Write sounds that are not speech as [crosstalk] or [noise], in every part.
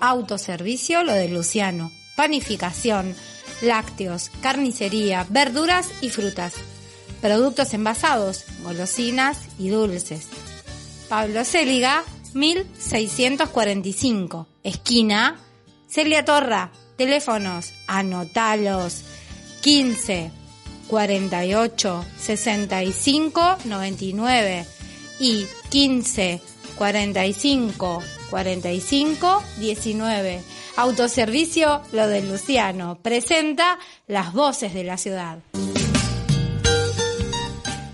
Autoservicio Lo de Luciano. Panificación, lácteos, carnicería, verduras y frutas. Productos envasados, golosinas y dulces. Pablo Céliga, 1645. Esquina Celia Torra. Teléfonos, anotalos. 15 48 65 99 y 15 45 45 19. Autoservicio Lo de Luciano presenta las voces de la ciudad.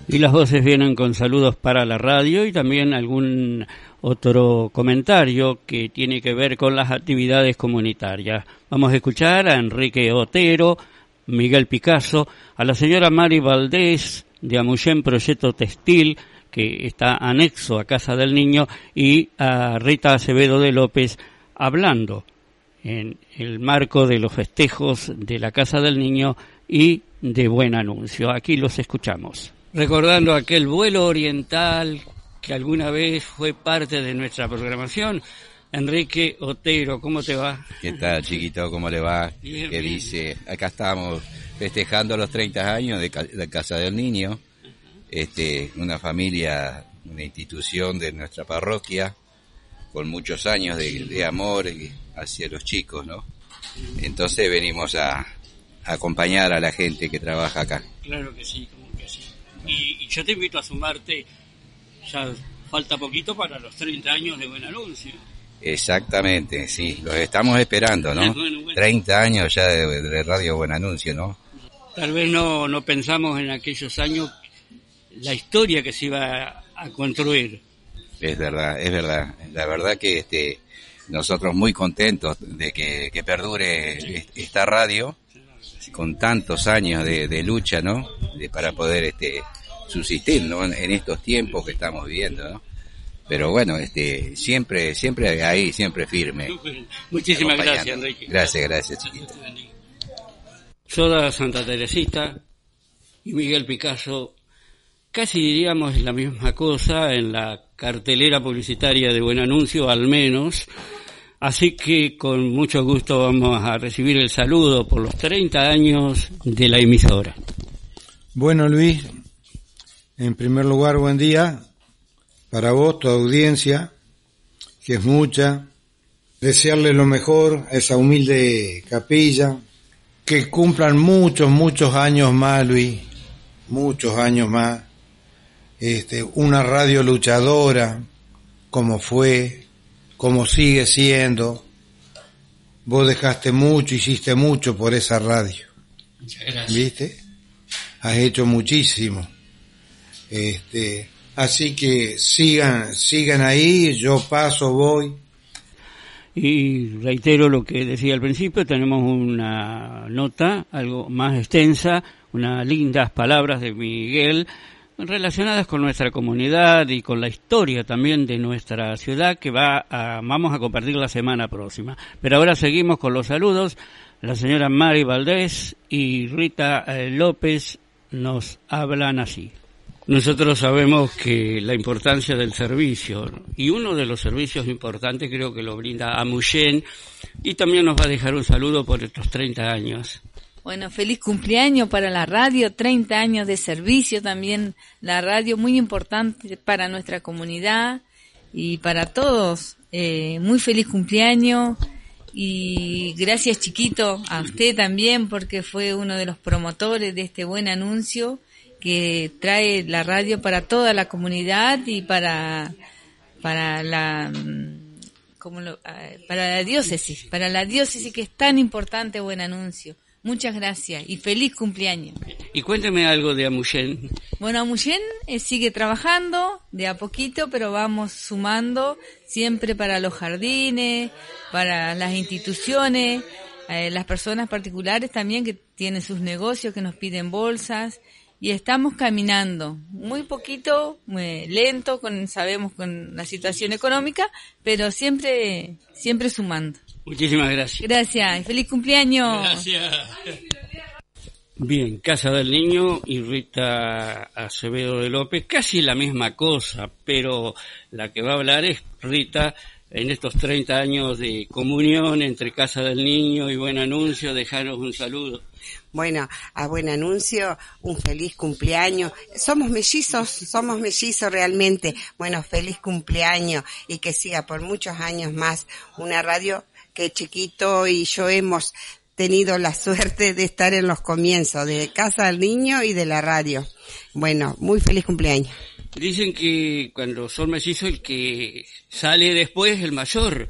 Y las voces vienen con saludos para la radio y también algún otro comentario que tiene que ver con las actividades comunitarias. Vamos a escuchar a Enrique Otero, Miguel Picasso, a la señora Mari Valdés de Amuyen Proyecto Textil, que está anexo a Casa del Niño, y a Rita Acevedo de López hablando en el marco de los festejos de la Casa del Niño y de Buen Anuncio. Aquí los escuchamos. Recordando aquel vuelo oriental que alguna vez fue parte de nuestra programación, Enrique Otero, ¿cómo te va? ¿Qué tal, chiquito? ¿Cómo le va? ¿Qué dice? Acá estamos festejando los 30 años de, Casa del Niño, este, una familia, una institución de nuestra parroquia, con muchos años de, amor hacia los chicos, ¿no? Entonces venimos a, acompañar a la gente que trabaja acá. Claro que sí, como que sí. Y, y yo te invito a sumarte, ya falta poquito para los 30 años de Buen Anuncio. Exactamente, sí, los estamos esperando, ¿no? 30 años ya de, Radio Buen Anuncio, ¿no? Tal vez no, no pensamos en aquellos años la historia que se iba a construir. Es verdad, es verdad. La verdad que este, nosotros muy contentos de que, perdure esta radio con tantos años de, lucha, ¿no? De, para poder este, subsistir, ¿no? En estos tiempos que estamos viviendo, ¿no? pero bueno, este, siempre, siempre ahí, siempre firme. Muchísimas gracias, Enrique. Gracias, gracias, chiquito. Soda Santa Teresita y Miguel Picasso, casi diríamos la misma cosa en la cartelera publicitaria de Buen Anuncio, al menos. Así que con mucho gusto vamos a recibir el saludo por los 30 años de la emisora. Bueno, Luis, en primer lugar, buen día para vos, tu audiencia, que es mucha, desearle lo mejor a esa humilde capilla, que cumplan muchos, muchos años más, Luis, muchos años más, este, una radio luchadora, como fue, como sigue siendo, vos dejaste mucho, hiciste mucho por esa radio. Muchas gracias. ¿Viste? Has hecho muchísimo. Este, Así que sigan, sigan ahí, yo paso, voy. Y reitero lo que decía al principio, tenemos una nota algo más extensa, unas lindas palabras de Miguel relacionadas con nuestra comunidad y con la historia también de nuestra ciudad que va a, vamos a compartir la semana próxima. Pero ahora seguimos con los saludos. La señora Mari Valdés y Rita eh, López nos hablan así. Nosotros sabemos que la importancia del servicio, y uno de los servicios importantes creo que lo brinda Amuyen, y también nos va a dejar un saludo por estos 30 años. Bueno, feliz cumpleaños para la radio, 30 años de servicio también, la radio muy importante para nuestra comunidad y para todos. Eh, muy feliz cumpleaños y gracias chiquito a usted también porque fue uno de los promotores de este buen anuncio que trae la radio para toda la comunidad y para para la mm, como ah, para la diócesis, para la diócesis que es tan importante buen anuncio. Muchas gracias y feliz cumpleaños. Y cuénteme algo de Amuyen. Bueno, Amuyen eh, sigue trabajando de a poquito, pero vamos sumando siempre para los jardines, para las instituciones, eh, las personas particulares también que tienen sus negocios, que nos piden bolsas y estamos caminando muy poquito, muy lento, con, sabemos con la situación económica, pero siempre, siempre sumando. Muchísimas gracias. Gracias y feliz cumpleaños. Gracias. Bien, Casa del Niño y Rita Acevedo de López, casi la misma cosa, pero la que va a hablar es Rita en estos 30 años de comunión entre Casa del Niño y Buen Anuncio, dejaros un saludo. Bueno, a Buen Anuncio, un feliz cumpleaños. Somos mellizos, somos mellizos realmente. Bueno, feliz cumpleaños y que siga por muchos años más una radio que Chiquito y yo hemos tenido la suerte de estar en los comienzos de Casa del Niño y de la radio. Bueno, muy feliz cumpleaños. Dicen que cuando son mellizos el que sale después es el mayor.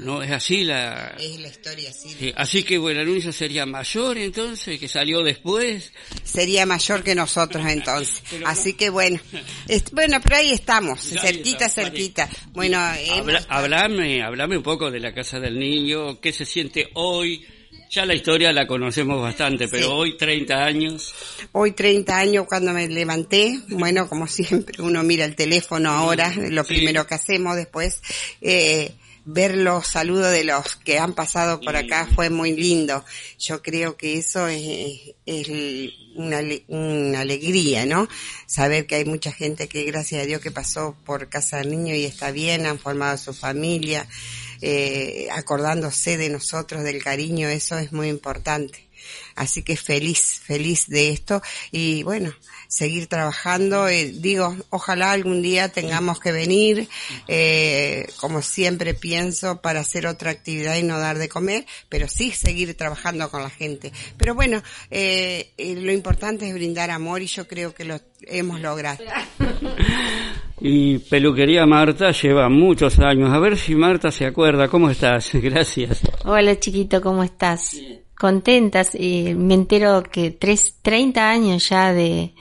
No es así la... Es la historia, sí. Así que Buen Anuncio sería mayor entonces, que salió después. Sería mayor que nosotros entonces. [laughs] así que bueno. bueno, pero ahí estamos, cerquita, cerquita. Bueno, hablame, hablame un poco de la Casa del Niño, qué se siente hoy, ya la historia la conocemos bastante, pero hoy 30 años. Hoy 30 años cuando me levanté, bueno, como siempre, uno mira el teléfono ahora, lo primero que hacemos después, eh, ver los saludos de los que han pasado por acá fue muy lindo. Yo creo que eso es, una, una, alegría, ¿no? Saber que hay mucha gente que gracias a Dios que pasó por Casa del Niño y está bien, han formado su familia, eh, acordándose de nosotros, del cariño, eso es muy importante. Así que feliz, feliz de esto y bueno, seguir trabajando. Eh, digo, ojalá algún día tengamos que venir, eh, como siempre pienso, para hacer otra actividad y no dar de comer, pero sí seguir trabajando con la gente. Pero bueno, eh, eh lo importante es brindar amor y yo creo que lo hemos logrado. [laughs] Y Peluquería Marta lleva muchos años. A ver si Marta se acuerda. ¿Cómo estás? [laughs] Gracias. Hola chiquito, ¿cómo estás? Contentas. y me entero que tres, 30 años ya de,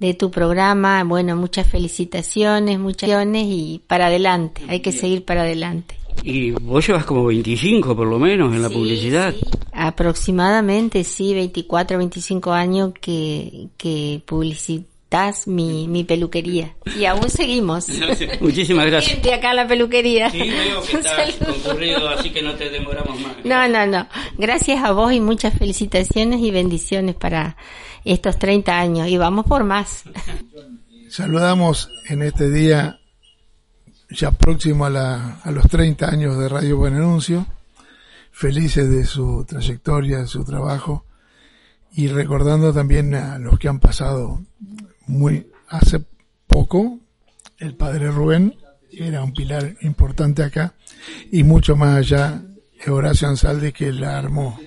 de tu programa. Bueno, muchas felicitaciones, muchas y para adelante. Hay que seguir para adelante. Y vos llevas como 25 por lo menos en la publicidad. Aproximadamente, sí, 24, 25 años que, que publici estás mi, mi peluquería. Y aún seguimos. [laughs] Muchísimas gracias. De acá la peluquería. Sí, veo que [laughs] concurrido, así que no te demoramos más. No, no, no. Gracias a vos y muchas felicitaciones y bendiciones para estos 30 años. Y vamos por más. [laughs] Saludamos en este día, ya próximo a, la, a los 30 años de Radio Buen Anuncio, felices de su trayectoria, de su trabajo y recordando también a los que han pasado muy hace poco el padre Rubén era un pilar importante acá y mucho más allá Horacio Ansaldi que la armó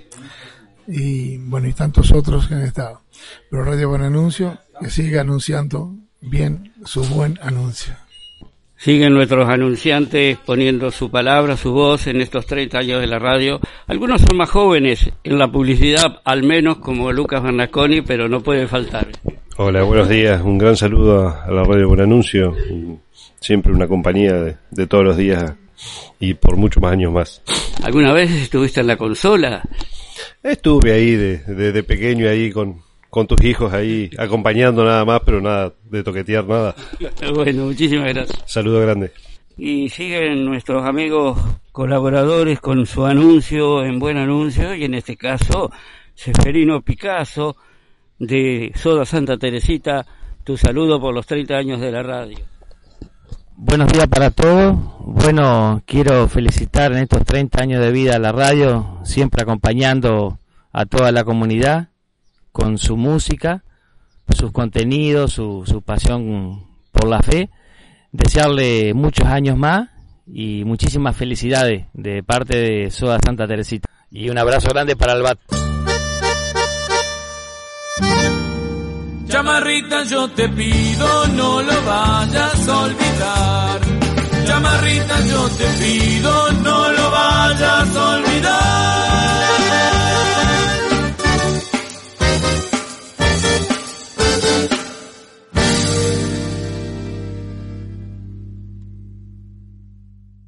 y bueno y tantos otros que han estado pero Radio Buen Anuncio que siga anunciando bien su buen anuncio Siguen nuestros anunciantes poniendo su palabra, su voz en estos 30 años de la radio. Algunos son más jóvenes en la publicidad, al menos como Lucas Bernasconi, pero no puede faltar. Hola, buenos días. Un gran saludo a la radio Buen Anuncio. Siempre una compañía de, todos los días y por muchos más años más. ¿Alguna vez estuviste en la consola? Estuve ahí desde de, pequeño ahí con, con tus hijos ahí acompañando nada más, pero nada de toquetear nada. [laughs] bueno, muchísimas gracias. Saludo grande. Y siguen nuestros amigos colaboradores con su anuncio en Buen Anuncio y en este caso Seferino Picasso de Soda Santa Teresita, tu saludo por los 30 años de la radio. Buenos días para todos. Bueno, quiero felicitar en estos 30 años de vida a la radio, siempre acompañando a toda la comunidad con su música, sus contenidos, su, su pasión por la fe. Desearle muchos años más y muchísimas felicidades de parte de Soda Santa Teresita. Y un abrazo grande para el BAT. Chamarrita, yo te pido, no lo vayas a olvidar. Chamarrita, yo te pido, no lo vayas a olvidar.